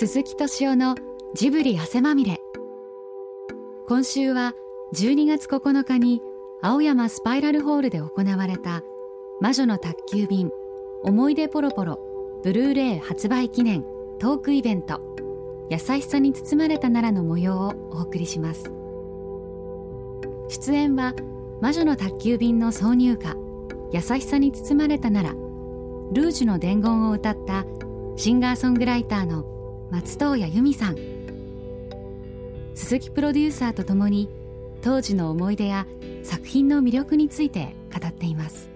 鈴木敏夫のジブリ汗まみれ。今週は12月9日に青山スパイラルホールで行われた魔女の宅急便思い出ポロポロブルーレイ発売記念トークイベント。優しさに包まれたならの模様をお送りします。出演は魔女の宅急便の挿入歌。優しさに包まれたならルージュの伝言を歌ったシンガーソングライターの松任谷由実さん。鈴木プロデューサーとともに当時の思い出や作品の魅力について語っています。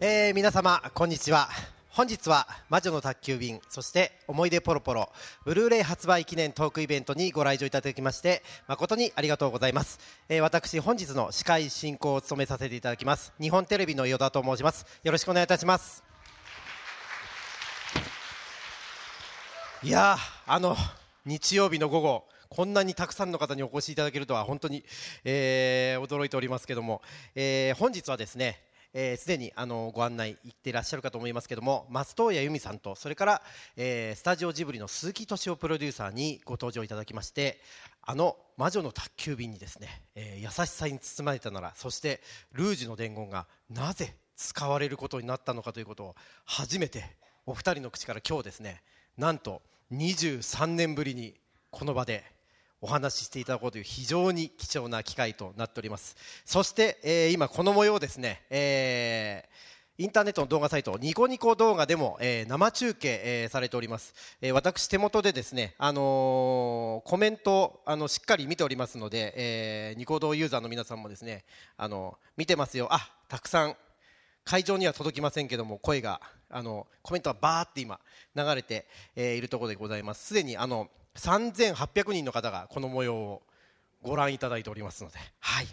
えー、皆様こんにちは。本日は魔女の宅急便そして思い出ポロポロブルーレイ発売記念トークイベントにご来場いただきまして誠にありがとうございます、えー、私本日の司会進行を務めさせていただきます日本テレビの依田と申します。よろしくお願いいたします。いやあの日曜日の午後こんなにたくさんの方にお越しいただけるとは本当に、えー、驚いておりますけども、えー、本日はですねすで、えー、にあのご案内行っていらっしゃるかと思いますけども松任谷由実さんとそれから、えー、スタジオジブリの鈴木敏夫プロデューサーにご登場いただきましてあの魔女の宅急便にですね、えー、優しさに包まれたならそしてルージュの伝言がなぜ使われることになったのかということを初めてお二人の口から今日ですねなんと23年ぶりにこの場でお話ししていただこうという非常に貴重な機会となっております。そして、えー、今この模様ですね、えー、インターネットの動画サイトニコニコ動画でも、えー、生中継、えー、されております、えー、私手元でですね、あのー、コメントあのしっかり見ておりますので、えー、ニコ動ユーザーの皆さんもですね、あの見てますよ。あたくさん会場には届きませんけども声があのコメントはバーって今流れて、えー、いるところでございます。すでにあの3800人の方がこの模様をご覧いただいておりますので、はい、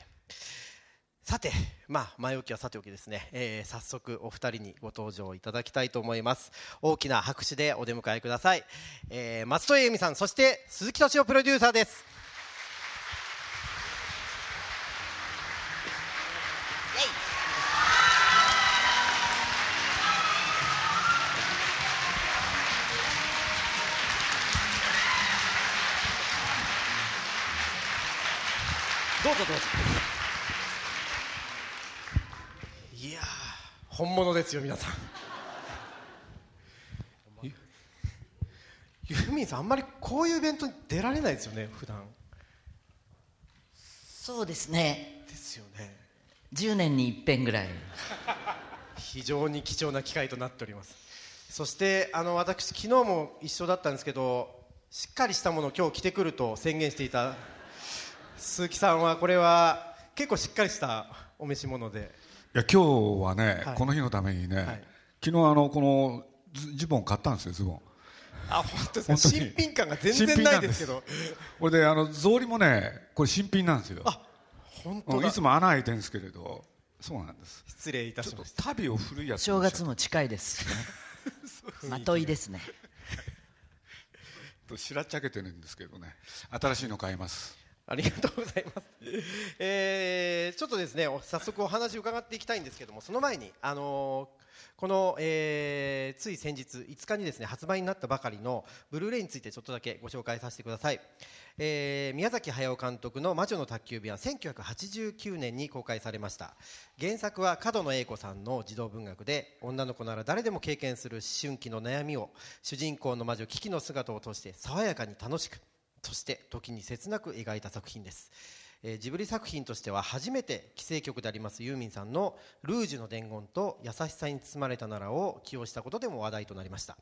さて、まあ、前置きはさておきですね、えー、早速お二人にご登場いただきたいと思います。大きな拍手でお出迎えください、えー、松任谷由実さんそして鈴木敏夫プロデューサーですどうぞどうぞいや本物ですよ皆さん。ユーミンさんあんまりこういうイベントに出られないですよね普段。そうですね。ですよね。10年に一遍ぐらい。非常に貴重な機会となっております。そしてあの私昨日も一緒だったんですけどしっかりしたものを今日着てくると宣言していた鈴木さんはこれは結構しっかりしたお召し物でいや今日はね、はい、この日のためにね、はい、昨日あのこのズボン買ったんですよズボン。あ本当ですか？新品感が全然ないですけど。これであの草履もねこれ新品なんですよ。あ本当いつも穴開いてるんですけれど。そうなんです。失礼いたしました。旅を古いやつ正月も近いですね。まといですね。としらっちゃけてるんですけどね。新しいの買いますありがとうございます、えー、ちょっとですね早速お話伺っていきたいんですけどもその前に、あのー、この、えー、つい先日5日にですね発売になったばかりのブルーレイについてちょっとだけご紹介させてください、えー、宮崎駿監督の「魔女の宅急便」は1989年に公開されました。原作は角野栄子さんの児童文学で女の子なら誰でも経験する思春期の悩みを主人公の魔女キキの姿を通して爽やかに楽しくそして時に切なく描いた作品です、えー、ジブリ作品としては初めて既成曲でありますユーミンさんの「ルージュの伝言」と「優しさに包まれたなら」を起用したことでも話題となりました。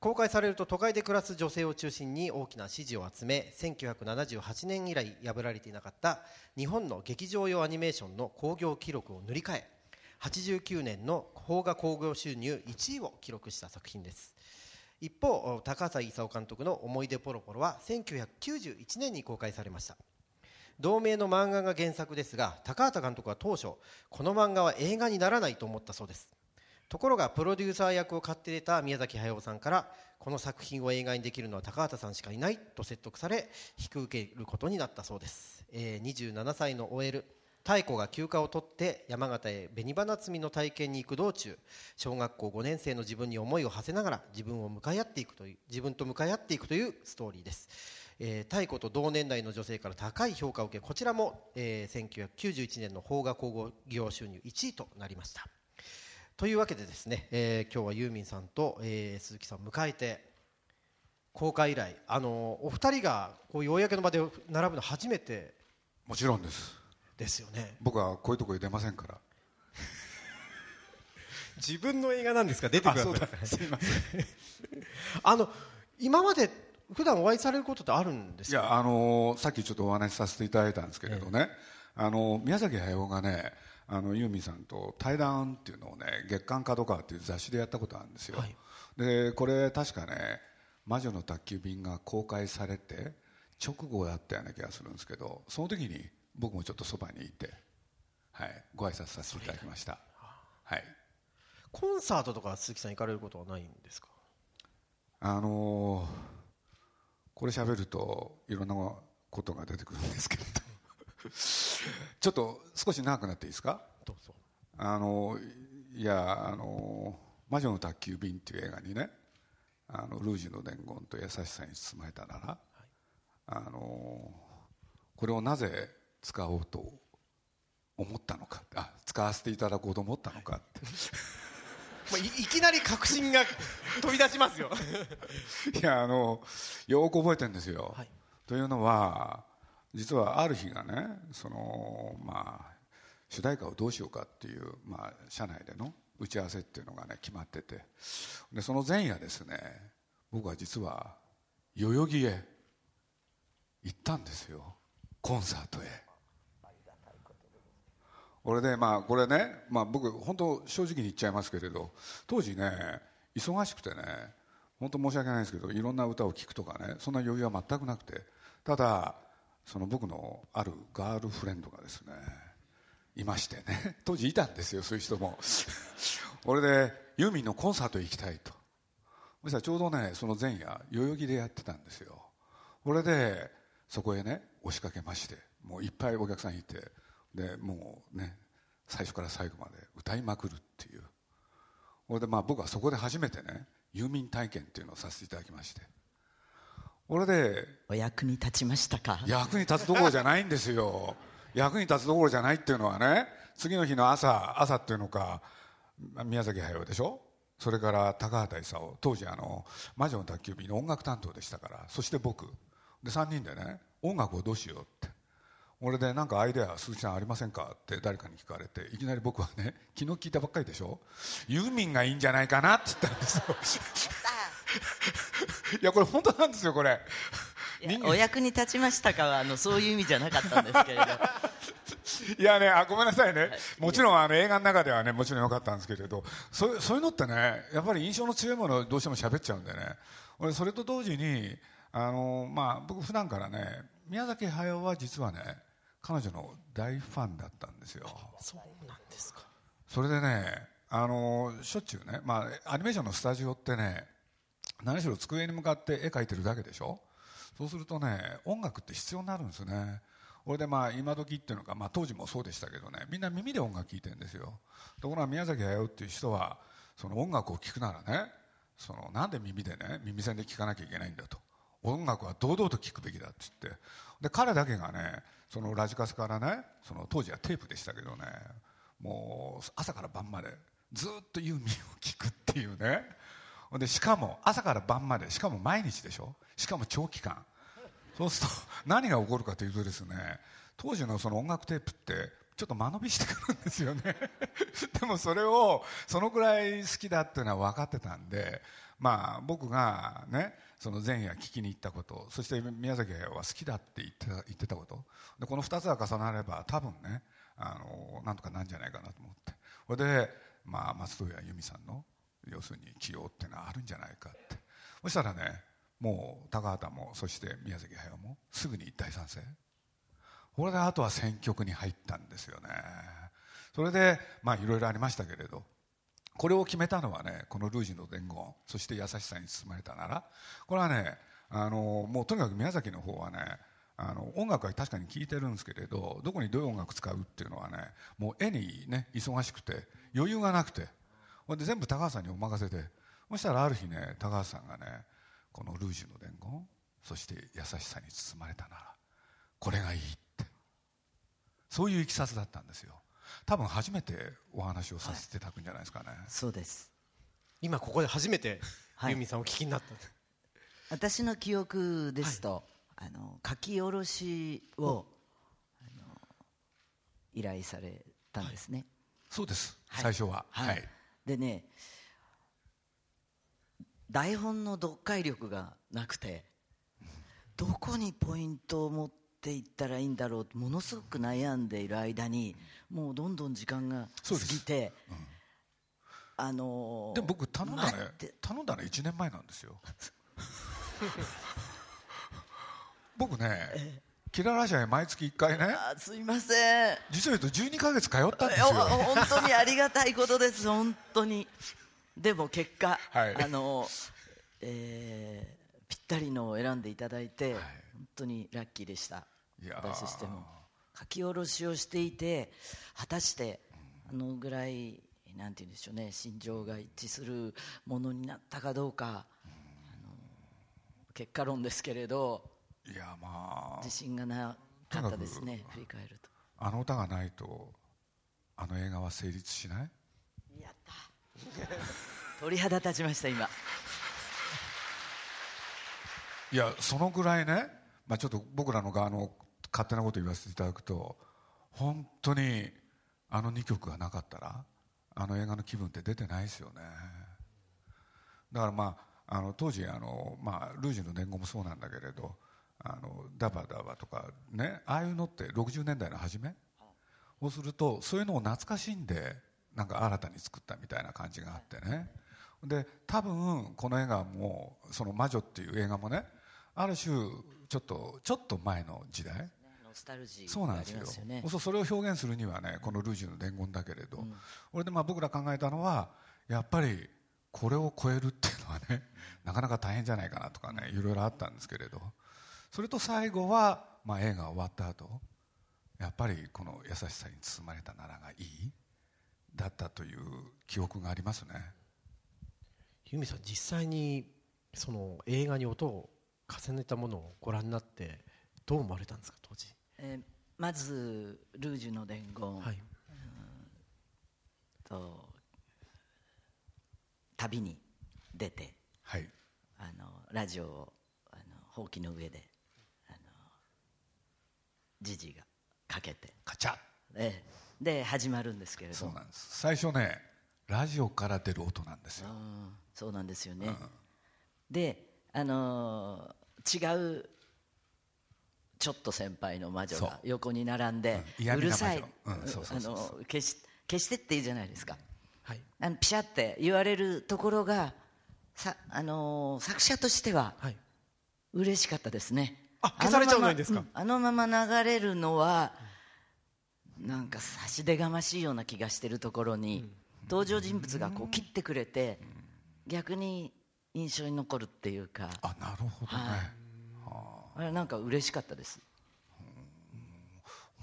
公開されると都会で暮らす女性を中心に大きな支持を集め1978年以来破られていなかった日本の劇場用アニメーションの興行記録を塗り替え89年の邦画興行収入1位を記録した作品です。一方高畑勲監督の「思い出ポロポロ」は1991年に公開されました。同名の漫画が原作ですが高畑監督は当初この漫画は映画にならないと思ったそうです。ところがプロデューサー役を買って出た宮崎駿さんからこの作品を映画にできるのは高畑さんしかいないと説得され引き受けることになったそうです、えー、27歳の OL 妙子が休暇を取って山形へ紅花摘みの体験に行く道中小学校5年生の自分に思いを馳せながら自分を向かい合っていくという自分と向かい合っていくというストーリーです、えー、太鼓と同年代の女性から高い評価を受けこちらも、えー、1991年の邦画興行収入1位となりました。というわけでですね、えー、今日はユーミンさんと、えー、鈴木さんを迎えて公開以来あのお二人がこういう公の場で並ぶの初めてもちろんです。ですよね。僕はこういうところ出ませんから。自分の映画なんですか？出てください。すいません。あの今まで普段お会いされることってあるんですか？いやあのさっきちょっとお話しさせていただいたんですけれどね、ええ、あの宮崎駿がねあのユーミンさんと対談っていうのをね月刊角川っていう雑誌でやったことあるんですよ、はい、でこれ確かね「魔女の宅急便」が公開されて直後だったような気がするんですけどその時に僕もちょっとそばにいて、はい、ご挨拶させていただきました、はい、コンサートとか鈴木さん行かれることはないんですか？あのー、これ喋るといろんなことが出てくるんですけれど。ちょっと少し長くなっていいですか？どうぞ。あのいやあの「魔女の宅急便」っていう映画にねあのルージュの伝言と優しさに包まれたなら、はい、あのこれをなぜ使おうと思ったのか。あ使わせていただこうと思ったのか。っていきなり確信が飛び出しますよ。いやあのよく覚えてるんですよ、はい、というのは実はある日がねそのまあ主題歌をどうしようかっていう、まあ、社内での打ち合わせっていうのがね決まってて。でその前夜ですね僕は実は代々木へ行ったんですよ。コンサートへ俺でまあこれね、まあ、僕本当正直に言っちゃいますけれど当時ね忙しくてね本当申し訳ないですけどいろんな歌を聴くとかねそんな余裕は全くなくてただその僕のあるガールフレンドがですねいましてね 当時いたんですよそういう人も。俺でユーミンのコンサート行きたいと。そしたらちょうどねその前夜代々木でやってたんですよ。俺でそこへね押しかけましてもういっぱいお客さんいてでもうね最初から最後まで歌いまくるっていう。それでまあ僕はそこで初めてねユーミン体験っていうのをさせていただきまして。俺でお役に立ちましたか？役に立つどころじゃないんですよ。役に立つどころじゃないっていうのはね次の日の朝朝っていうのか宮崎駿でしょ？それから高畑勲当時あの「魔女の宅急便」の音楽担当でしたからそして僕。で3人でね音楽をどうしようって俺で何かアイデア鈴木さんありませんかって誰かに聞かれていきなり僕はね昨日聞いたばっかりでしょ？ユーミンがいいんじゃないかなって言ったんですよ。いやこれ本当なんですよこれ。お役に立ちましたか？はあのそういう意味じゃなかったんですけれど。いやねあごめんなさいね、はい、もちろんあの映画の中ではねもちろんよかったんですけれど。そそういうのってねやっぱり印象の強いものをどうしても喋っちゃうんでね。俺それと同時にあのまあ僕普段からね宮崎駿は実はね彼女の大ファンだったんですよ。そうなんですか。それでねあのしょっちゅうね、まあ、アニメーションのスタジオってね何しろ机に向かって絵描いてるだけでしょ？そうするとね音楽って必要になるんですね。俺でまあ今時っていうのか、まあ、当時もそうでしたけどねみんな耳で音楽聴いてるんですよ。ところが宮崎駿っていう人はその音楽を聴くならねそのなんで耳でね耳栓で聴かなきゃいけないんだと音楽は堂々と聴くべきだって言って。で彼だけがねそのラジカセからねその当時はテープでしたけどねもう朝から晩までずっとユーミンを聴くっていうね。でしかも朝から晩までしかも毎日でしょ？しかも長期間。そうすると何が起こるかというとですね当時のその音楽テープってちょっと間延びしてくるんですよね。でもそれをそのくらい好きだっていうのは分かってたんでまあ僕がねその前夜聞きに行ったことそして宮崎は好きだって言ってた言ってたこと。でこの2つが重なれば多分ねあのなんとかなんじゃないかなと思って。それで、まあ、松任谷由実さんの要するに起用っていうのはあるんじゃないかって。そしたらねもう高畑もそして宮崎駿もすぐに大賛成。これであとは選曲に入ったんですよね。それでまあいろいろありましたけれど。これを決めたのはねこのルージュの伝言そして優しさに包まれたならこれはねあのもうとにかく宮崎の方はねあの音楽は確かに聴いてるんですけれどどこにどういう音楽使うっていうのはねもう絵にね忙しくて余裕がなくてほんで全部高橋さんにお任せでそしたらある日ね高橋さんがねこの「ルージュの伝言」そして優しさに包まれたならこれがいいって。そういういきさつだったんですよ。多分初めてお話をさせていただくんじゃないですかね、そうです。今ここで初めてはい。ユーミンさんお聞きになった、私の記憶ですと、あの書き下ろしを、あの依頼されたんですね、そうです、はい。最初は。はい。でね台本の読解力がなくてどこにポイントを持っていったらいいんだろうとものすごく悩んでいる間にもうどんどん時間が過ぎて、あのーでも僕頼んだね。頼んだの1年前なんですよ。僕ねキララ社へ毎月1回ねあすいません。実を言うと12ヶ月通ったんですよ。本当にありがたいことです本当に。でも結果、はい。あの、えーぴったりのを選んでいただいて、はい。本当にラッキーでした。私としても書き下ろしをしていて果たしてあのぐらいなんて言うんでしょうね心情が一致するものになったかどうか、結果論ですけれどいやまあ自信がなかったですね振り返ると。あの歌がないとあの映画は成立しない？やった。鳥肌立ちました今。いやそのぐらいね、まあ、ちょっと僕らの側の勝手なこと言わせていただくと本当にあの2曲がなかったらあの映画の気分って出てないですよね。だからまああの当時あの、まあ、ルージュの伝言もそうなんだけれどあのダバダバとかねああいうのって60年代の初めそうするとそういうのを懐かしんでなんか新たに作ったみたいな感じがあってね。で多分この映画もその魔女っていう映画もねある種ちょっとちょっと前の時代スタルジーそうなんですよ。がありますよね。そうそれを表現するにはねこの「ルージュの伝言」だけれど、これでまあ僕ら考えたのはやっぱりこれを超えるっていうのはね なかなか大変じゃないかなとかねいろいろあったんですけれど。それと最後は、まあ、映画終わった後やっぱりこの優しさに包まれたならがいいだったという記憶がありますね。ユーミンさん実際にその映画に音を重ねたものをご覧になってどう思われたんですか当時？えーまず「ルージュの伝言」はい。と旅に出てはい。あのラジオをあのほうきの上であのジジがかけて、カチャ。ッええ。で始まるんですけれど。そうなんです。最初ねラジオから出る音なんですよ。うんそうなんですよね、であのー違うちょっと先輩の魔女が横に並んで、うるさい、消し消してって言うじゃないですか。はい。あのピシャって言われるところがさ、あのー作者としてははい。嬉しかったですね。あ消されちゃうのにですか。あのまま,、あのまま流れるのはなんか差し出がましいような気がしてるところに、登場人物がこう切ってくれて、逆に印象に残るっていうか。あなるほどね、あれなんか嬉しかったです。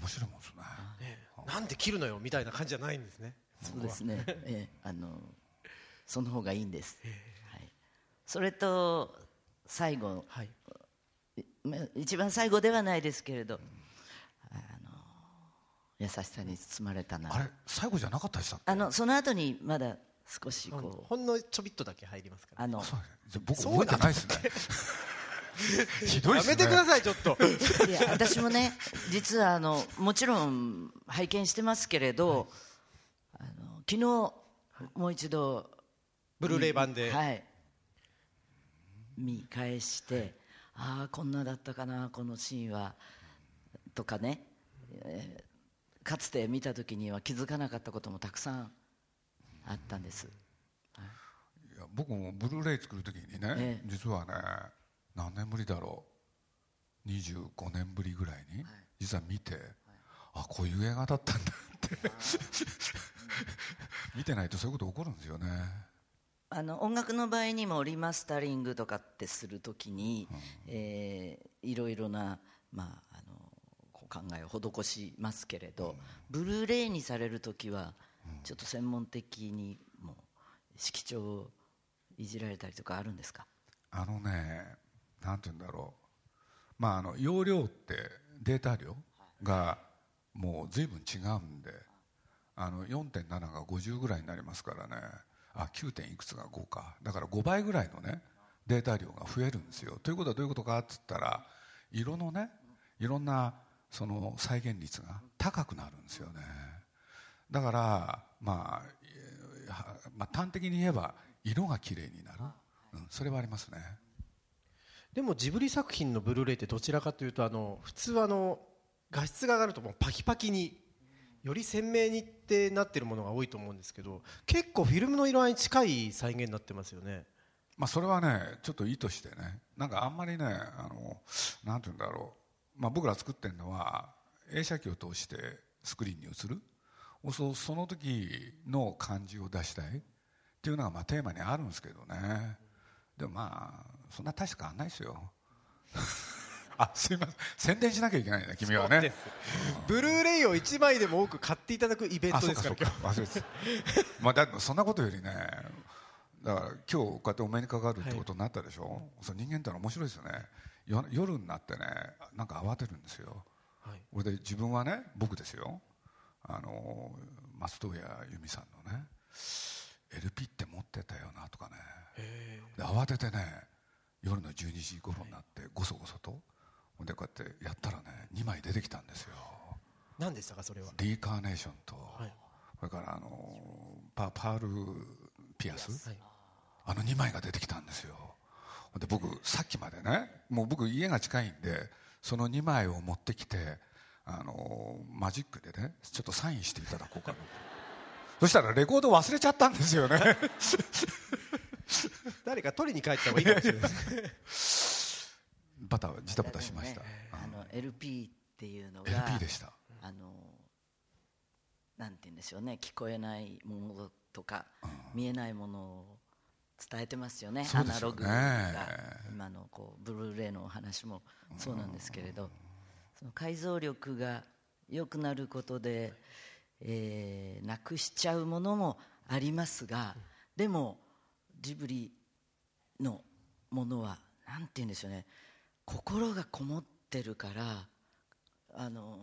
面白いもんですね。ねなんで切るのよみたいな感じじゃないんですね。そうですね、ええ。あのその方がいいんです、はい、それと最後はい。一番最後ではないですけれど、あの優しさに包まれたな。あれ最後じゃなかったでしたっけ？あのその後にまだ少しこうほんのちょびっとだけ入りますから。あのそうじゃあ僕覚えてないですね ひどいね。やめてくださいちょっと。いや私もね実はあのもちろん拝見してますけれど、あの昨日もう一度ブルーレイ版で。はい。見返してああこんなだったかなこのシーンはとかね、えーかつて見た時には気づかなかったこともたくさんあったんです。いや僕もブルーレイ作る時にね、ええ。実はね何年ぶりだろう？25年ぶりぐらいに、実は見て、あこういう映画だったんだって。見てないとそういうこと起こるんですよね。あの音楽の場合にもリマスタリングとかってするときに、えーいろいろなまあ、あの考えを施しますけれど、ブルーレイにされる時はちょっと専門的にもう色調をいじられたりとかあるんですか？あのねなんて言うんだろう。まああの容量ってデータ量がもう随分違うんであの4.7が50ぐらいになりますからね。あ 9. 点いくつが5か。だから5倍ぐらいのねデータ量が増えるんですよ。ということはどういうことかっつったら色のねいろんなその再現率が高くなるんですよね。だからまあ、まあ端的に言えば色が綺麗になる、うん、それはありますねでもジブリ作品のブルーレイってどちらかというとあの普通はあの画質が上がるともうパキパキにより鮮明にってなってるものが多いと思うんですけど結構フィルムの色合いに近い再現になってますよね。まあ、それはねちょっと意図してね。なんかあんまりねあのなんて言うんだろう、まあ、僕ら作ってるのは映写機を通してスクリーンに映る。そその時の感じを出したいっていうのがまあテーマにあるんですけどね。でもまあそんな大して変わんないですよ。あすいません。宣伝しなきゃいけないね君はね。ブルーレイを1枚でも多く買っていただくイベンあトそうかそうかですか。ら忘れてた。まあだそんなことよりねだから今日こうやってお目にかかるってことになったでしょ、その人間ってのは面白いですよね。よ夜になってねなんか慌てるんですよ。はい。俺で自分はね僕ですよ。あの松任谷由実さんのね LP って持ってたよなとかね。で慌ててね夜の12時頃になってごそごそと。でこうやってやったらね2枚出てきたんですよ。何でしたかそれは？リーカーネーションと、はい。それからあのパパールピアス、はい。あの2枚が出てきたんですよ。で僕さっきまでねもう僕家が近いんでその2枚を持ってきてあのマジックでねちょっとサインしていただこうかなそしたらレコード忘れちゃったんですよね 誰か取りに帰った方がいいかもしれない。ですバタジタバタしました、ねあの LP っていうのが LP でした。あのなんて言うんでしょうね。聞こえないものとか、見えないものを伝えてますよね。ね。アナログが今のこうブルーレイのお話もそうなんですけれど、その解像力が良くなることで、えーなくしちゃうものもありますが、でもジブリのものはなんて言うんでしょうね。心がこもってるからあの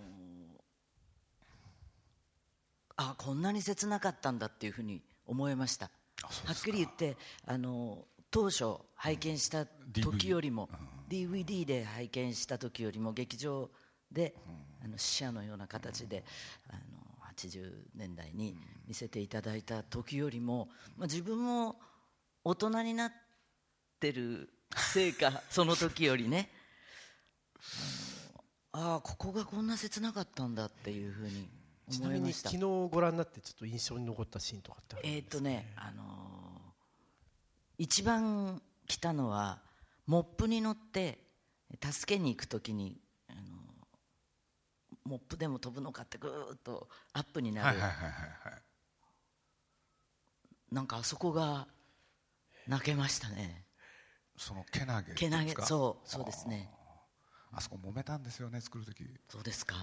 あこんなに切なかったんだっていうふうに思いました。はっきり言ってあの当初拝見した時よりも、DVD で拝見した時よりも劇場で、あの死者のような形であの80年代に見せていただいた時よりも、まあ、自分も大人になってるせいか その時よりね。あのああここがこんな切なかったんだっていうふうにちなみに思いました。昨日ご覧になってちょっと印象に残ったシーンとかってあるんえっ、ですか？とね、あのー一番来たのはモップに乗って助けに行く時に、あのーモップでも飛ぶのかってぐーっとアップになる、はいはいはいはいはい。なんかあそこが泣けましたね。そのけなげけなげそうそうですね。あそこ揉めたんですよね作る時。そうですか。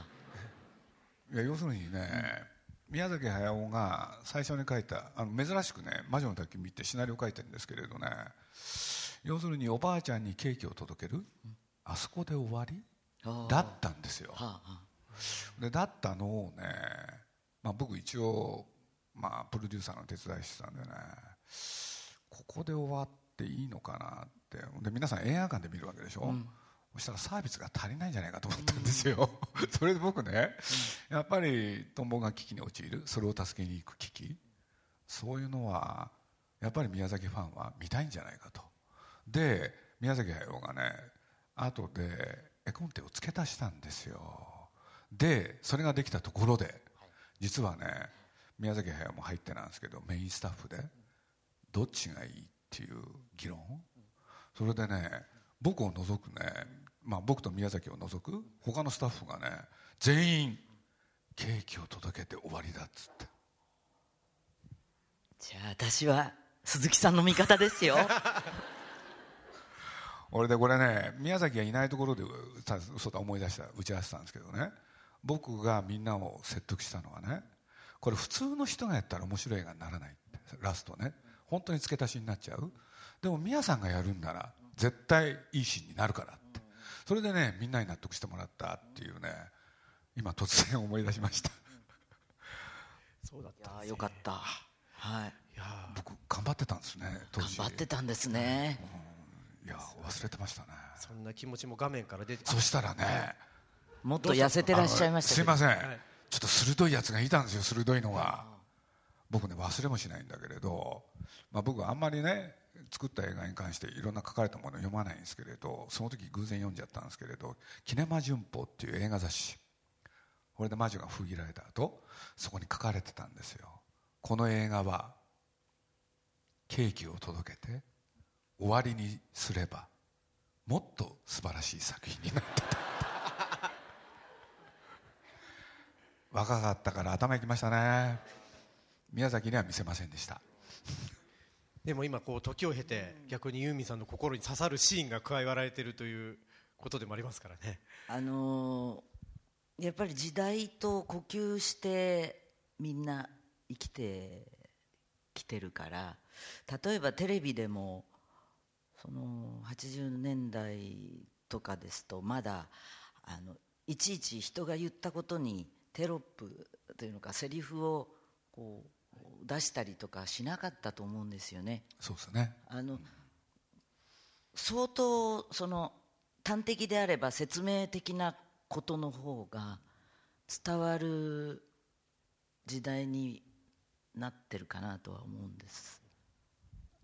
いや要するにね、宮崎駿が最初に書いたあの珍しくね「魔女の宅急便」ってシナリオ書いてるんですけれどね要するにおばあちゃんにケーキを届ける、あそこで終わりだったんですよ。はあはあ。でだったのをね、まあ、僕一応、まあ、プロデューサーの手伝いしてたんでねここで終わっていいのかなって。で皆さん映画館で見るわけでしょ、そしたらサービスが足りないんじゃないかと思ったんですよ、それで僕ね、やっぱりトンボが危機に陥る。それを助けに行く危機。そういうのはやっぱり宮崎ファンは見たいんじゃないかと。で宮崎駿がね後で絵コンテを付け足したんですよ。でそれができたところで実はね宮崎駿も入ってなんですけどメインスタッフでどっちがいいっていう議論？それでね僕を除くね、まあ、僕と宮崎を除く他のスタッフがね全員ケーキを届けて終わりだっつって。じゃあ私は鈴木さんの味方ですよ。俺でこれね宮崎がいないところで嘘だ思い出した打ち合わせたんですけどね。僕がみんなを説得したのはねこれ普通の人がやったら面白い映画にならないラストね本当に付け足しになっちゃう。でも宮さんがやるんなら絶対いいシーンになるからって。それでねみんなに納得してもらったっていうね今突然思い出しました。そうだったんいやですね。よかった。はい。いや僕頑張ってたんですね当時。頑張ってたんですね。いや忘れてましたね。そんな気持ちも画面から出てそしたらねもっと痩せてらっしゃいましたすいません、はいちょっと鋭いやつがいたんですよ鋭いのが僕ね忘れもしないんだけれど、まあ、僕はあんまりね作った映画に関していろんな書かれたものを読まないんですけれどその時偶然読んじゃったんですけれど「キネマ旬報」っていう映画雑誌。これで魔女が封切られた後そこに書かれてたんですよ。この映画はケーキを届けて終わりにすればもっと素晴らしい作品になってた。若かったから頭いきましたね。宮崎には見せませんでした。でも今こう時を経て逆にユーミンさんの心に刺さるシーンが加えられているということでもありますからね。あのーやっぱり時代と呼吸してみんな生きてきてるから例えばテレビでもその80年代とかですとまだあのいちいち人が言ったことにテロップというのかセリフをこう出したりとかしなかったと思うんですよね。そうですね。あの相当その端的であれば説明的なことの方が伝わる時代になってるかなとは思うんです。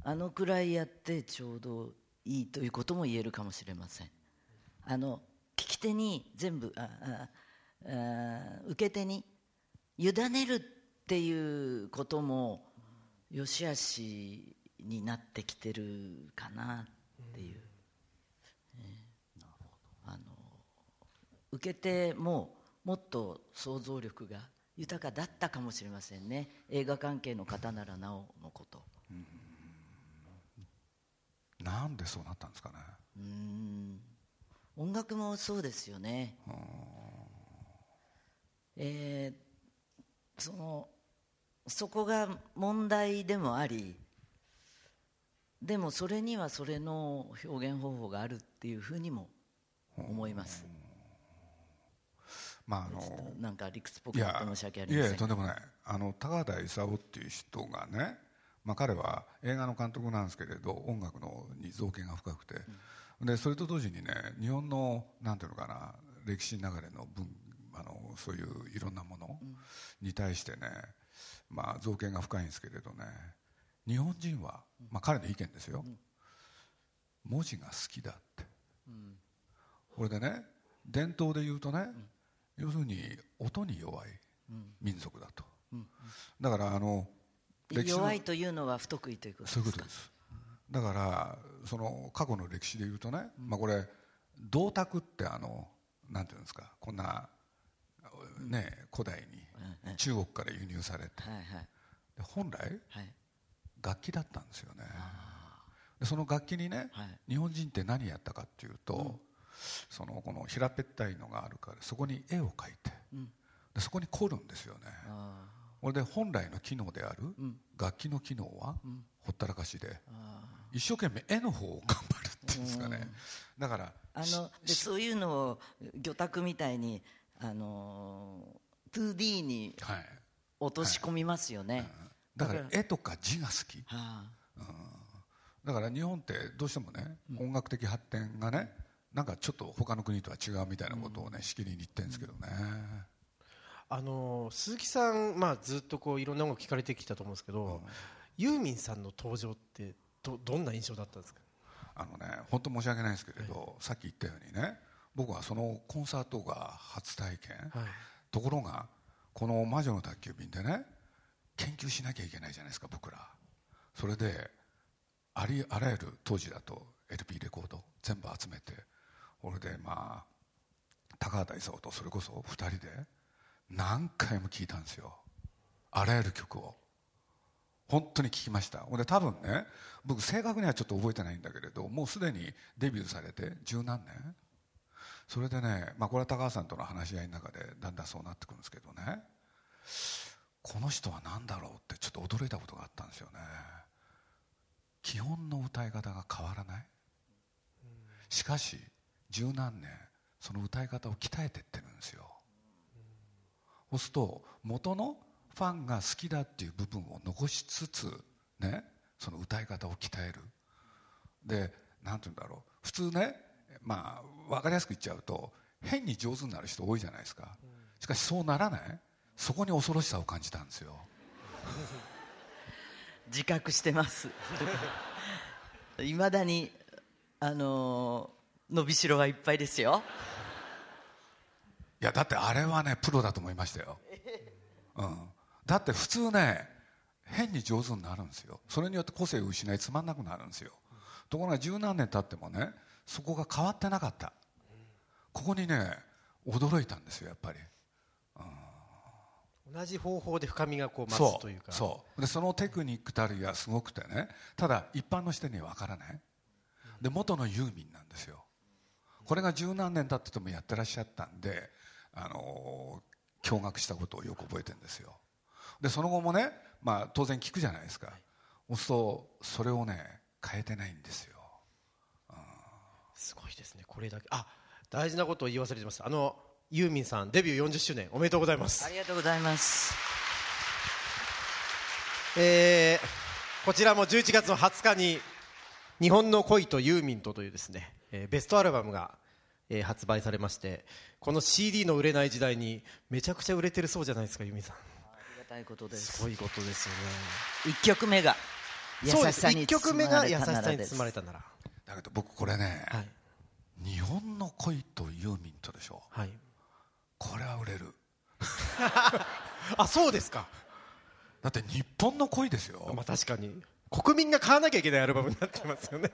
あのくらいやってちょうどいいということも言えるかもしれません。あの聞き手に全部あああ受け手に委ねるっていうことも良し悪しになってきてるかなっていう、えーあの受け手ももっと想像力が豊かだったかもしれませんね。映画関係の方ならなおのこと。なんでそうなったんですかね。うん。音楽もそうですよね。えーそのそこが問題でもありでもそれにはそれの表現方法があるっていうふうにも思います。まああのなんか理屈っぽくて申し訳ありません。やとんでもない。あの高畑勲っていう人がね、まあ、彼は映画の監督なんですけれど音楽のに造形が深くて、でそれと同時にね日本のなんていうのかな歴史流れの文あのそういういろんなものに対してね、まあ、造形が深いんですけれどね。日本人は、まあ、彼の意見ですよ、文字が好きだって、これでね伝統で言うとね、要するに音に弱い民族だと、だからあの弱いというのは不得意ということそういうですかことです。だからその過去の歴史で言うとね、まあ、これ銅鐸ってあのなんていうんですか？こんなね古代に中国から輸入されて。本来はい。楽器だったんですよね。でその楽器にね、はい。日本人って何やったかっていうと、そのこの平べったいのがあるからそこに絵を描いて、でそこに凝るんですよね。あこれで本来の機能である楽器の機能はほったらかしで一生懸命絵の方を頑張るっていうんですかね。だからあのでそういうのを魚拓みたいにあの 2D にはい。落とし込みますよね、だから絵とか字が好き。はあ。だから日本ってどうしてもね音楽的発展がねなんかちょっと他の国とは違うみたいなことをねしきりに言ってるんですけどね。あの鈴木さん、まあ、ずっとこういろんな音楽聞かれてきたと思うんですけど、ユーミンさんの登場ってどどんな印象だったんですか？あのね本当申し訳ないですけれどさっき言ったようにね僕はそのコンサートが初体験。はい。ところがこの「魔女の宅急便」でね研究しなきゃいけないじゃないですか僕ら。それでありあらゆる当時だと LP レコード全部集めてこれでまあ高畑勲とそれこそ2人で何回も聴いたんですよ。あらゆる曲を。本当に聞きました。で多分ね僕正確にはちょっと覚えてないんだけれどもうすでにデビューされて十何年それでね、まあ、これは高橋さんとの話し合いの中でだんだんそうなってくるんですけどね。この人は何だろうってちょっと驚いたことがあったんですよね。基本の歌い方が変わらない？しかし十何年その歌い方を鍛えてってるんですよ。そうすと元のファンが好きだっていう部分を残しつつねその歌い方を鍛える。で何て言うんだろう。普通ねまあ分かりやすく言っちゃうと変に上手になる人多いじゃないですか。しかしそうならない。そこに恐ろしさを感じたんですよ。自覚してます。いまだにあのー、伸びしろはいっぱいですよ。いやだってあれはねプロだと思いましたよ、うん、だって普通ね変に上手になるんですよ。それによって個性を失いつまんなくなるんですよ。ところが十何年経ってもねそこが変わってなかった。ここにね驚いたんですよやっぱり、うん、同じ方法で深みがこう増すというか。そうでそのテクニックたるやすごくてねただ一般の人には分からない。で元のユーミンなんですよ。これが十何年経っててもやってらっしゃったんであの驚愕したことをよく覚えてるんですよ。でその後もね、まあ、当然聞くじゃないですか、そうするとそれをね変えてないんですよ、うん、すごいですねこれだけ。あ大事なことを言い忘れてます。あのユーミンさんデビュー40周年おめでとうございます。ありがとうございます。えー、こちらも11月の20日に「日本の恋とユーミンと」というですね、えー、ベストアルバムが、えー、発売されましてこの CD の売れない時代にめちゃくちゃ売れてるそうじゃないですかユーミンさん。ありがたいことです。すごいことですよね。1曲目が優しさに包まれたならですだけど僕これね、はい。日本の恋とユーミンとでしょ、はい、これは売れる。あそうですか。だって日本の恋ですよ。まあ確かに。国民が買わなきゃいけないアルバムになってますよね。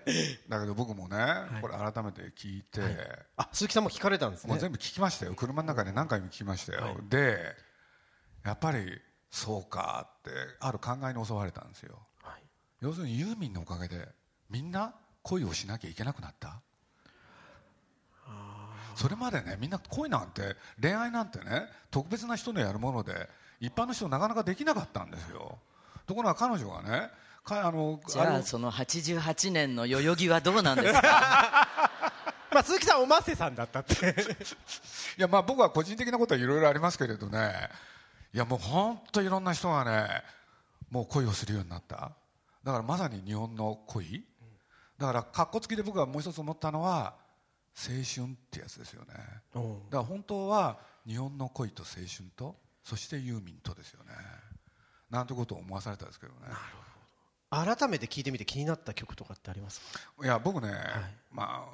だけど僕もね、はい、これ改めて聞いて、はい、あ鈴木さんも聞かれたんですね。全部聞きましたよ。車の中で何回も聞きましたよ、はい、でやっぱりそうかってある考えに襲われたんですよ、要するにユーミンのおかげでみんな恋をしなきゃいけなくなった？それまでねみんな恋なんて恋愛なんてね特別な人のやるもので一般の人なかなかできなかったんですよ。ところが彼女がねかあのじゃあその88年の代々木はどうなんですか？まあ鈴木さんおませさんだったって。いやまあ僕は個人的なことはいろいろありますけれどね。いやもう本当いろんな人がねもう恋をするようになった。だからまさに日本の恋だからかっこつきで僕はもう一つ思ったのは青春ってやつですよね。だから本当は日本の恋と青春とそしてユーミンとですよね。なんてことを思わされたんですけどね。改めて聞いてみて気になった曲とかってありますいや僕ね、はい、ま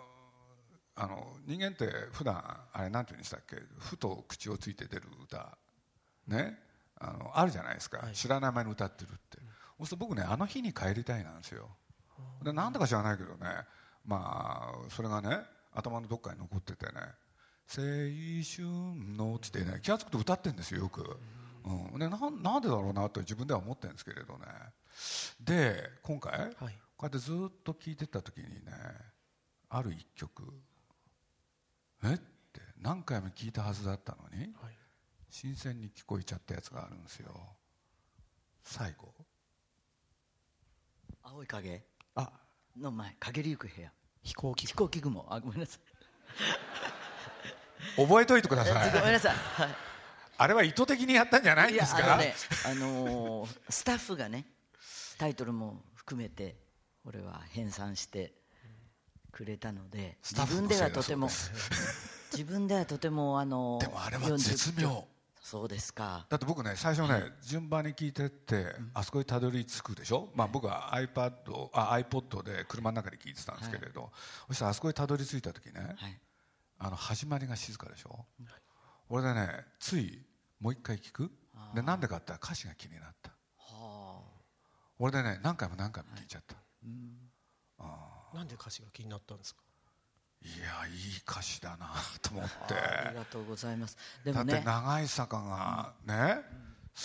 ああの人間って普段あれなんて言うんでしたっけ？ふと口をついて出る歌。ね？あのあるじゃないですか、はい、知らない前に歌ってるって、うん、そうすると僕ねあの日に帰りたいなんですよでなんだか知らないけどねまあそれがね頭のどっかに残っててね「青春の」ってね気が付くと歌ってるんですよよく、うん、でななんでだろうなと自分では思ってるんですけれどね。で今回、はい、こうやってずっと聴いてた時にねある一曲「え？っ?」て何回も聴いたはずだったのに、はい、新鮮に聞こえちゃったやつがあるんですよ。最後。青い影あの前陰りゆく部屋。飛行機飛行機雲。あごめんなさい。覚えといてください。ごめんなさい、はい、あれは意図的にやったんじゃないんですか？あの,、ね、あのー、スタッフがねタイトルも含めて俺は編纂してくれたので自分ではとても 自分ではとてもあのでもあれは絶妙そうですか。だって僕ね最初ね、順番に聞いてって、あそこにたどり着くでしょ、まあ、僕は iPad あ iPod で車の中で聞いてたんですけれど、そしたらあそこにたどり着いた時ね、あの始まりが静かでしょ、俺でねついもう一回聞く？でなんでかって歌詞が気になった、俺でね何回も何回も聞いちゃった、なんで歌詞が気になったんですか？いやいい歌詞だなと思って。ありがとうございます。でも、ね、だって長い坂がね、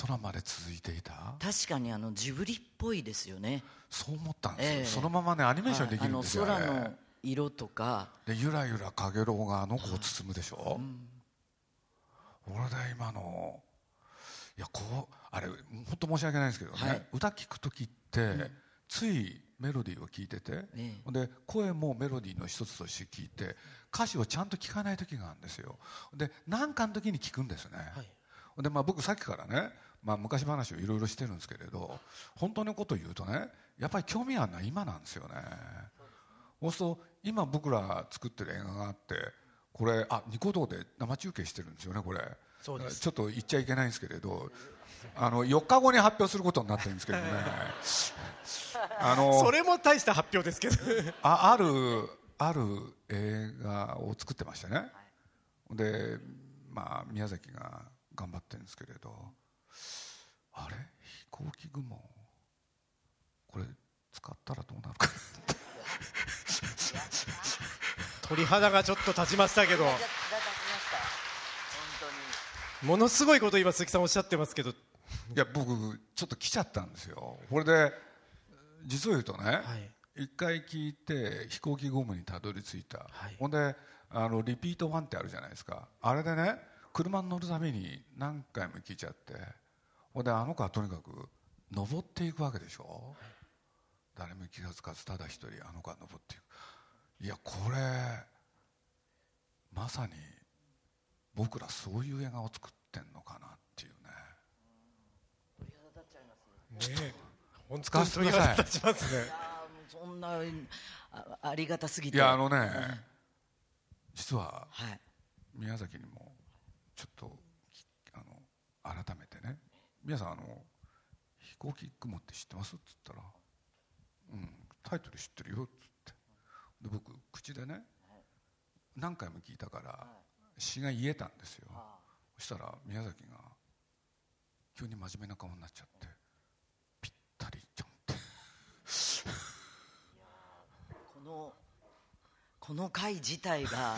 空まで続いていた。確かにあのジブリっぽいですよね。そう思ったんですよ、ええ。そのままねアニメーションできるんですよ、はい。空の色とか。でゆらゆらかげろうがあの子を包むでしょ、俺で今のいやこうあれ本当申し訳ないんですけどね、はい。歌聞く時って、ついメロディーを聞いてて、えで声もメロディーの一つとして聞いて歌詞をちゃんと聞かない時があるんですよ。で何かの時に聞くんですね、でまあ、僕さっきからね、まあ、昔話をいろいろしてるんですけれど本当のことを言うとねやっぱり興味あるのは今なんですよね。そうすると今僕ら作ってる映画があってこれあニコ動で生中継してるんですよねこれ。ちょっと言っちゃいけないんですけれどあの4日後に発表することになってるんですけどね。あのそれも大した発表ですけど。ああるある映画を作ってましてね、で、まあ、宮崎が頑張ってるんですけれど。あれ？飛行機雲？これ使ったらどうなるか。な鳥肌がちょっと立ちましたけど。本ものすごいこと今鈴木さんおっしゃってますけどいや僕ちょっと来ちゃったんですよ。これで実を言うとね、はい。一回聞いて飛行機ゴムにたどり着いた、はい。ほんであのリピートワンってあるじゃないですか。あれでね車に乗るために何回も聞いちゃってほんであの子はとにかく登っていくわけでしょ、誰も気が付かずただ一人あの子は登っていく。いやこれまさに僕らそういう映画を作ってんのかなっていうねね本当使わにせてください立ちますね。そんなあありがたすぎて。いやあのね、実ははい。宮崎にもちょっときあの改めてね。皆さんあの飛行機雲って知ってます？っつったら「うんタイトル知ってるよ」っつって。で僕口でね何回も聞いたから詩が言えたんですよ。そしたら宮崎が急に真面目な顔になっちゃってぴったりじゃんってこのこの回自体が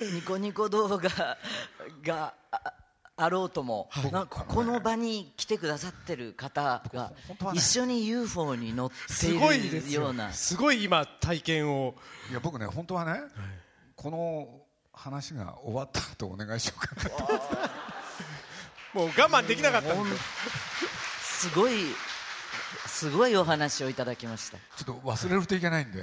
ニコニコ動画がああろうとも、なんかここの場に来てくださってる方が一緒に UFO に乗ってすごいるような。すごい今体験を。いや僕ね本当はね、この話が終わった後お願いしようかなと もう我慢できなかったすごいすごいお話をいただきました。ちょっと忘れるといけないんで。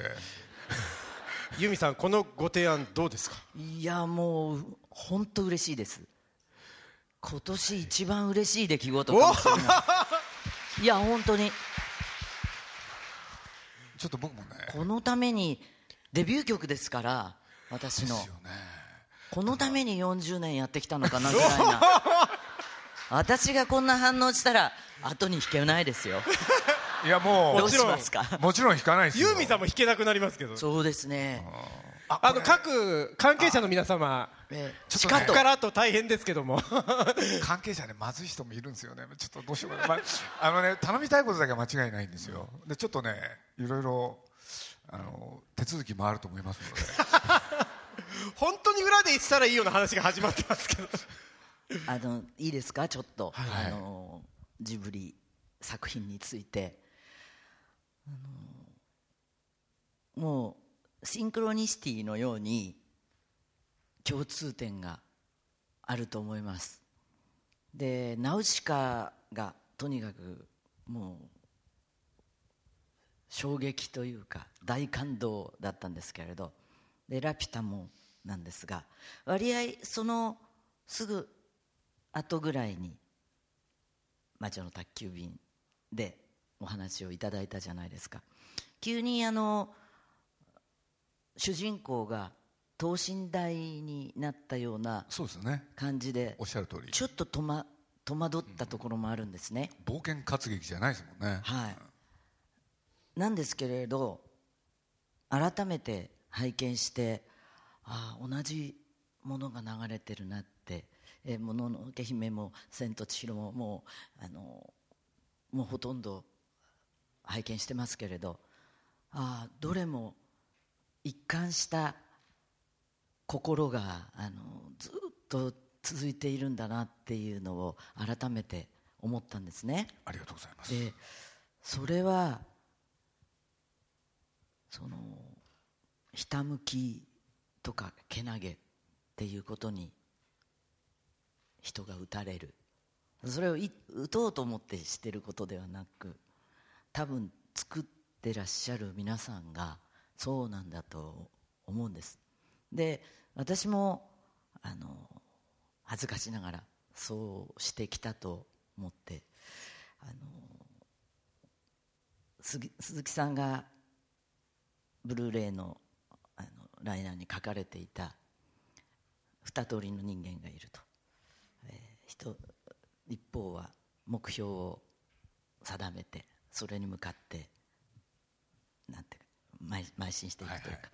由美さんこのご提案どうですか？いやもう本当嬉しいです。今年一番嬉しい出来事かもしれない。いや本当に。ちょっと僕もね。このためにデビュー曲ですから私の。ですよね。このために40年やってきたのかな ぐらいな。私がこんな反応したら後に引けないですよいやもどうもちろんもちろん弾かないですよ。由美さんも弾けなくなりますけど。そうですね。あの各関係者の皆様えちょっとからと大変ですけども。関係者でまずい人もいるんですよね。ちょっとどうしようかな、まあ、あのね頼みたいことだけは間違いないんですよ。でちょっとねいろいろあの手続きもあると思いますので。本当に裏で言ってたらいいような話が始まってますけど。あのいいですか？ちょっと、はい。あのジブリ作品についてあのもうシンクロニシティのように共通点があると思います。でナウシカがとにかくもう衝撃というか大感動だったんですけれどでラピュタもなんですが割合そのすぐ後ぐらいに「魔女の宅急便」でお話をいただいたじゃないですか。急にあの主人公が等身大になったようなそうですね。感じでおっしゃる通り。ちょっと戸,、ま、戸惑ったところもあるんですね、冒険活劇じゃないですもんね。はい。なんですけれど改めて拝見してああ同じものが流れてるなって「えーもののけ姫」も「千と千尋も」もうあのもうほとんど拝見してますけれどああどれも一貫した心があのずっと続いているんだなっていうのを改めて思ったんですね。ありがとうございます。でそれはそのひたむきとかけなげっていうことに人が打たれる。それをい打とうと思ってしてることではなく多分作ってらっしゃる皆さんがそうなんだと思うんです。で私もあの恥ずかしながらそうしてきたと思ってあの鈴木さんがブルーレイのあのライナーに書かれていた二通りの人間がいると、えー人一方は目標を定めてそれに向かってなんて邁邁進していくというか、はいはい。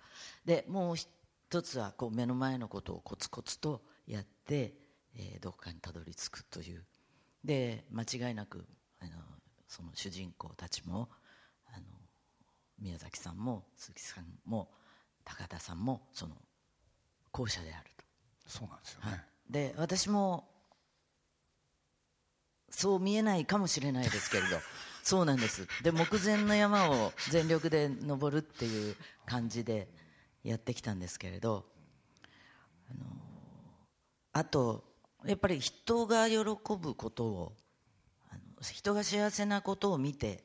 でもう一つはこう目の前のことをコツコツとやって、えーどこかにたどり着くという。で間違いなくあのその主人公たちもあの宮崎さんも鈴木さんも高田さんもその後者であると。そうなんですよはい。ね、で私もそう見えないかもしれないですけれど そうなんです。で目前の山を全力で登るっていう感じでやってきたんですけれどあのあとやっぱり人が喜ぶことをあの人が幸せなことを見て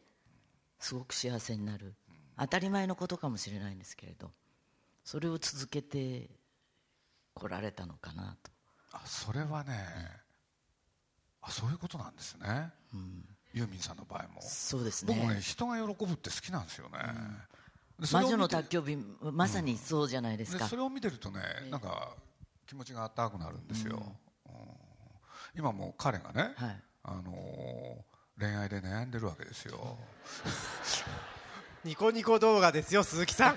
すごく幸せになる。当たり前のことかもしれないんですけれどそれを続けてこられたのかなと。あそれはね、あそういうことなんですね、ユーミンさんの場合も。そうです僕もねね人が喜ぶって好きなんですよね、でそれ魔女の宅急便まさにそうじゃないですか、でそれを見てるとね、なんか気持ちがあったかくなるんですよ、うん。今もう彼がね、はい。あのー恋愛で悩んでるわけですよ。ニコニコ動画ですよ鈴木さん。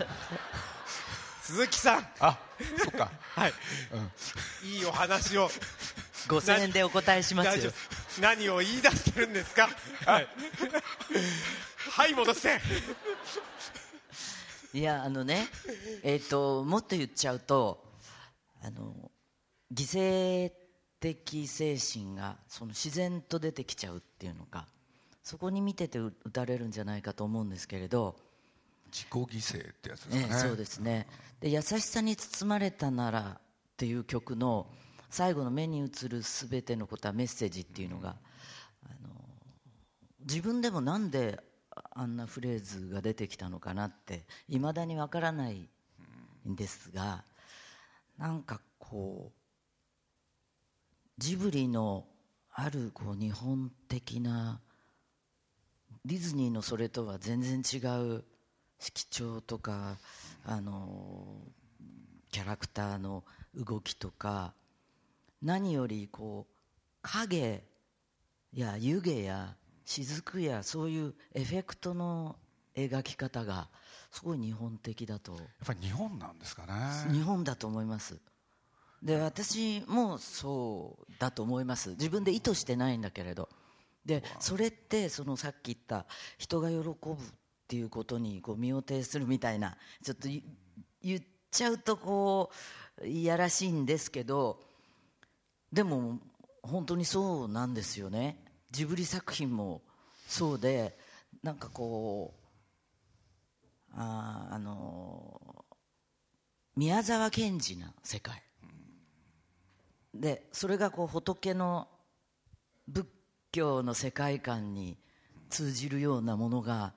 鈴木さん。あそっか。はい、いいお話を。5000円でお答えしますよ何を言い出してるんですか？はい。はい戻していやあのねえっ、ともっと言っちゃうとあの犠牲的精神がその自然と出てきちゃうっていうのがそこに見てて打たれるんじゃないかと思うんですけれど、自己犠牲ってやつですかね。ええそうですね。で「優しさに包まれたなら」っていう曲の最後の目に映るすべてのことはメッセージっていうのが、あの自分でもなんであんなフレーズが出てきたのかなっていまだにわからないんですがなんかこうジブリのあるこう日本的なディズニーのそれとは全然違う色調とかあのキャラクターの動きとか何よりこう影や湯気や雫やそういうエフェクトの描き方がすごい日本的だと。やっぱり日本なんですかね。日本だと思います。で私もそうだと思います。自分で意図してないんだけれど。でそれってそのさっき言った人が喜ぶっていうことにこう身を挺するみたいなちょっとい言っちゃうとこういやらしいんですけどでも本当にそうなんですよね。ジブリ作品もそうでなんかこうあーあの宮沢賢治な世界。でそれがこう仏の仏教の世界観に通じるようなものが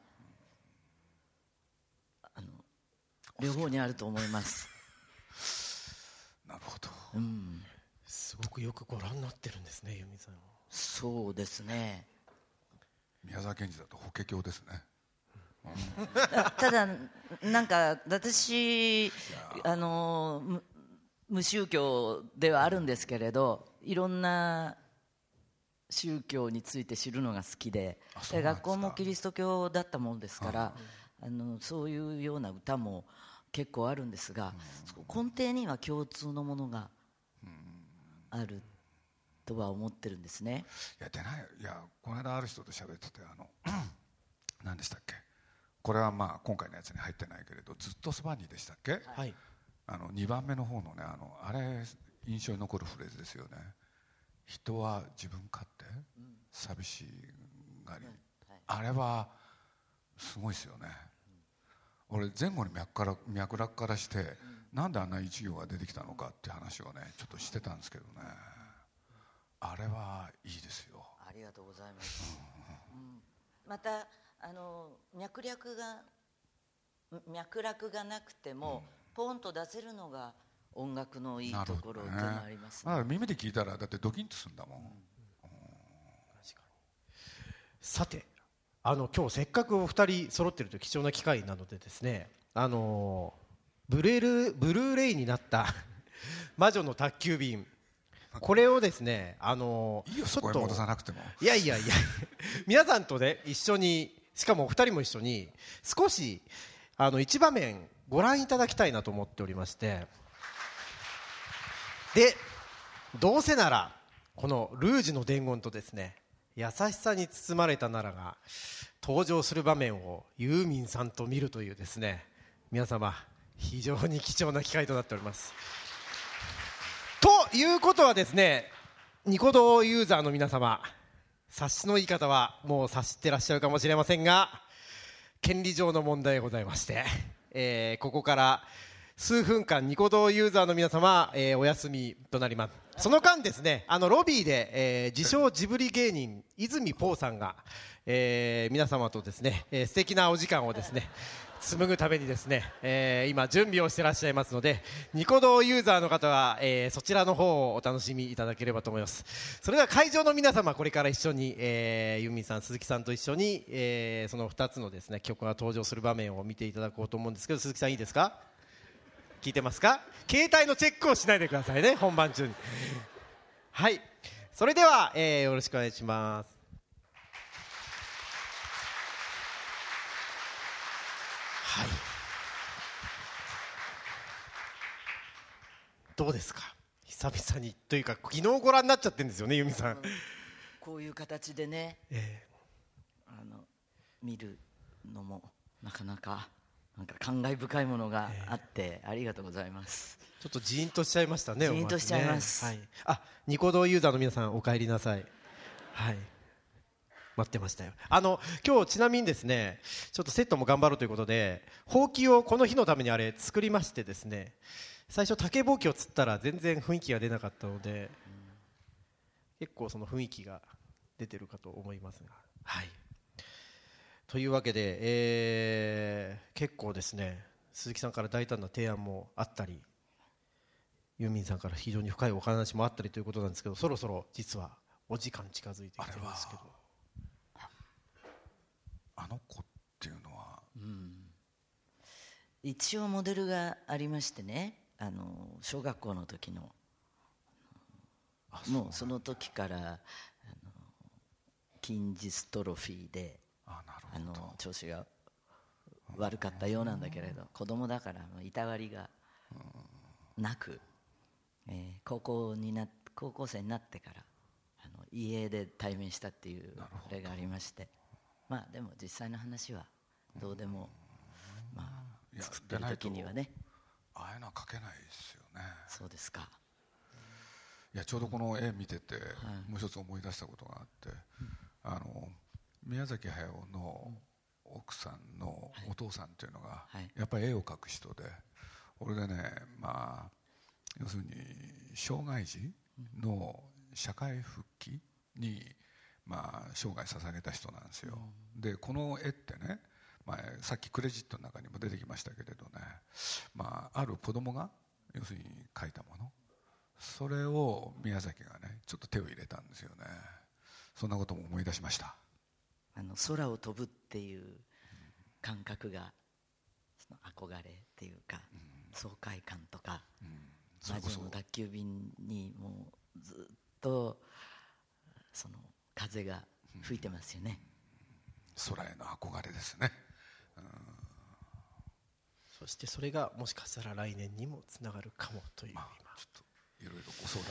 両方にあると思います、なるほど。うん、すごくよくご覧になってるんですね由美さんそうですね。宮沢賢治だと法華経ですね。ただなんか私あの無無宗教ではあるんですけれどいろんな宗教について知るのが好きで学校もキリスト教だったもんですからあのそういうような歌も結構あるんですが、根底には共通のものがあるとは思ってるんですね。いや出ないいやこの間ある人と喋っててあの 何でしたっけ？これはまあ今回のやつに入ってないけれどずっとそばにでしたっけ、はい。あの2番目の方のねあのあれ印象に残るフレーズですよね。人は自分勝手、寂しがり、あれはすごいですよね、俺前後に脈から脈絡からして、なんであんな一行が出てきたのかって話をねちょっとしてたんですけどね。あれはいいですよ。ありがとうございます、うん。またあの脈略が脈絡がなくても、ポンと出せるのが音楽のいいところでもありますね。だから耳で聞いたらだってドキンとするんだもん、さてあの今日せっかくお二人揃ってるという貴重な機会なのでですねあのブレルブルーレイになった 魔女の宅急便。これをですねあのいいよそこへ戻さなくても。いやいやいや皆さんとね一緒にしかもお二人も一緒に少しあの一場面ご覧いただきたいなと思っておりまして。でどうせならこのルージュの伝言とですね優しさに包まれたならが登場する場面をユーミンさんと見るというですね皆様非常に貴重な機会となっております。ということはですねニコ動ユーザーの皆様察しの言い方はもう察してらっしゃるかもしれませんが権利上の問題がございまして、えーここから数分間ニコ動ユーザーの皆様、えーお休みとなります。その間ですねあのロビーで、えー自称ジブリ芸人泉ポーさんが、えー皆様とですね、えー素敵なお時間をですね紡ぐためにですね、えー今準備をしてらっしゃいますのでニコ動ユーザーの方は、えーそちらの方をお楽しみいただければと思います。それでは会場の皆様これから一緒に、えー、ユーミンさん鈴木さんと一緒に、えーその2つのですね曲が登場する場面を見ていただこうと思うんですけど鈴木さんいいですか？聞いてますか？携帯のチェックをしないでくださいね本番中に。はい。それでは、えーよろしくお願いします。はい。どうですか？久々にというか昨日ご覧になっちゃってるんですよね由美さん、こういう形でね。えあの見るのもなかなかなんか感慨深いものがあって、ありがとうございます。ーちょっとジーンとしちゃいましたねジーンとしちゃいます。ね。はい、あニコ動ユーザーの皆さんお帰りなさい。はい待ってましたよ。あの今日ちなみにですねちょっとセットも頑張ろうということでほうきをこの日のためにあれ作りましてですね最初竹ぼうきを釣ったら全然雰囲気が出なかったので、結構その雰囲気が出てるかと思いますが。はい。というわけで、えー結構ですね鈴木さんから大胆な提案もあったりユーミンさんから非常に深いお話もあったりということなんですけどそろそろ実はお時間近づいてきてるんですけどあの子っていうのは。一応モデルがありましてね。あの小学校の時の。もうその時からあの筋ジトロフィーであの調子が悪かったようなんだけれど子供だからいたわりがなく、えー高校にな高校生になってからあの家で対面したっていう例がありましてまあでも実際の話はどうでも、まあ、作ってる時にはね。ああいうのは書けないですよね。そうですか。いやちょうどこの絵見てて、もう一つ思い出したことがあって、あの宮崎駿の奥さんのお父さんっていうのが、はい。やっぱり絵を描く人で俺でねまあ要するに障害児の社会復帰に、まあ、生涯捧げた人なんですよ、でこの絵ってね、まあ、さっきクレジットの中にも出てきましたけれどね、まあ、ある子供が要するに描いたものそれを宮崎がねちょっと手を入れたんですよね。そんなことも思い出しました。あの空を飛ぶっていう感覚がその憧れっていうか、爽快感とか、魔それこそ女の宅急便にもうずっとその風が吹いてますよね、空への憧れですね。そしてそれがもしかしたら来年にもつながるかもという。今、まあちょっといろいろご相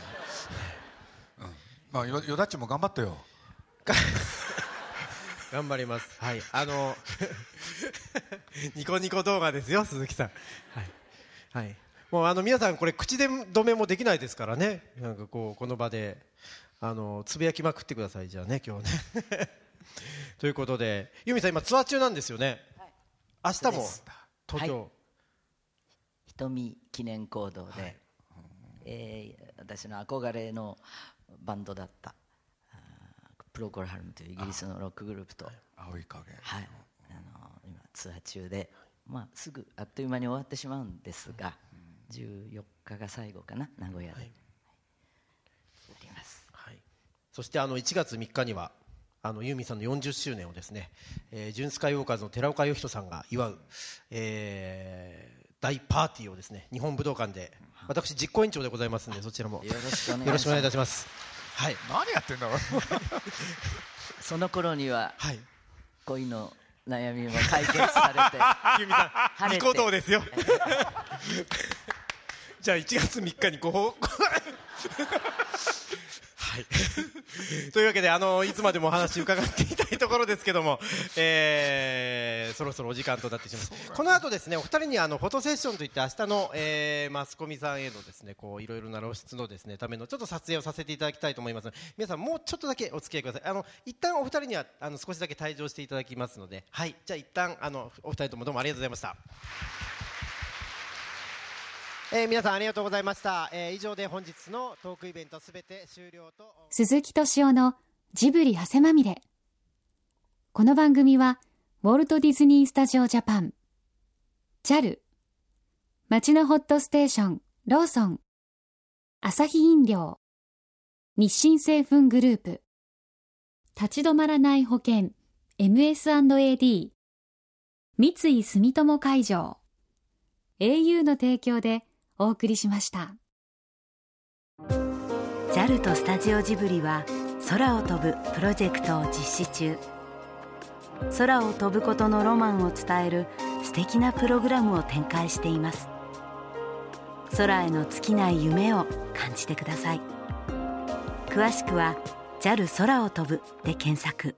談、うん、まあよよだっちも頑張ってよ。頑張ります。はい。あの ニコニコ動画ですよ鈴木さん。はい、はい、もうあの皆さんこれ口で止めもできないですからね。なんかこうこの場であのつぶやきまくってくださいじゃあね今日ね。ということで由美さん今ツアー中なんですよね、明日も東京、はい。瞳記念講堂で、えー私の憧れのバンドだったプロコルハルムというイギリスのロックグループとはい、青い影。あの今ツアー中で、まあ、すぐあっという間に終わってしまうんですが、14日が最後かな名古屋で、はい、そしてあの1月3日にはあのユーミンさんの40周年をですね、えー、ジュンスカイウォーカーズの寺岡義人さんが祝う、えー大パーティーをですね日本武道館で私実行委員長でございますのでそちらも。よろしくお願いいいたします。はい。何やってんだろう その頃にははい。恋の悩みも解決されて ユーミンさん晴れて。いいことですよ。じゃあ1月3日にご報告はい。というわけであのいつまでもお話伺っていたいところですけども、えーそろそろお時間となってしまいますこの後ですねお二人にあのフォトセッションといって明日の、えーマスコミさんへのですねこういろいろな露出のですねためのちょっと撮影をさせていただきたいと思います。皆さんもうちょっとだけお付き合いください。あの一旦お二人にはあの少しだけ退場していただきますので。はい。じゃあ一旦あのお二人ともどうもありがとうございましたえー皆さんありがとうございました、えー以上で本日のトークイベントすべて終了と。鈴木敏夫のジブリ汗まみれ。この番組はウォルト・ディズニー・スタジオ・ジャパン。JAL 町のホットステーションローソン。アサヒ飲料。日清製粉グループ。立ち止まらない保険 MS&AD 三井住友海上。au の提供でお送りしました。JAL とスタジオジブリは空を飛ぶプロジェクトを実施中。空を飛ぶことのロマンを伝える素敵なプログラムを展開しています。空への尽きない夢を感じてください。詳しくは JAL 空を飛ぶで検索。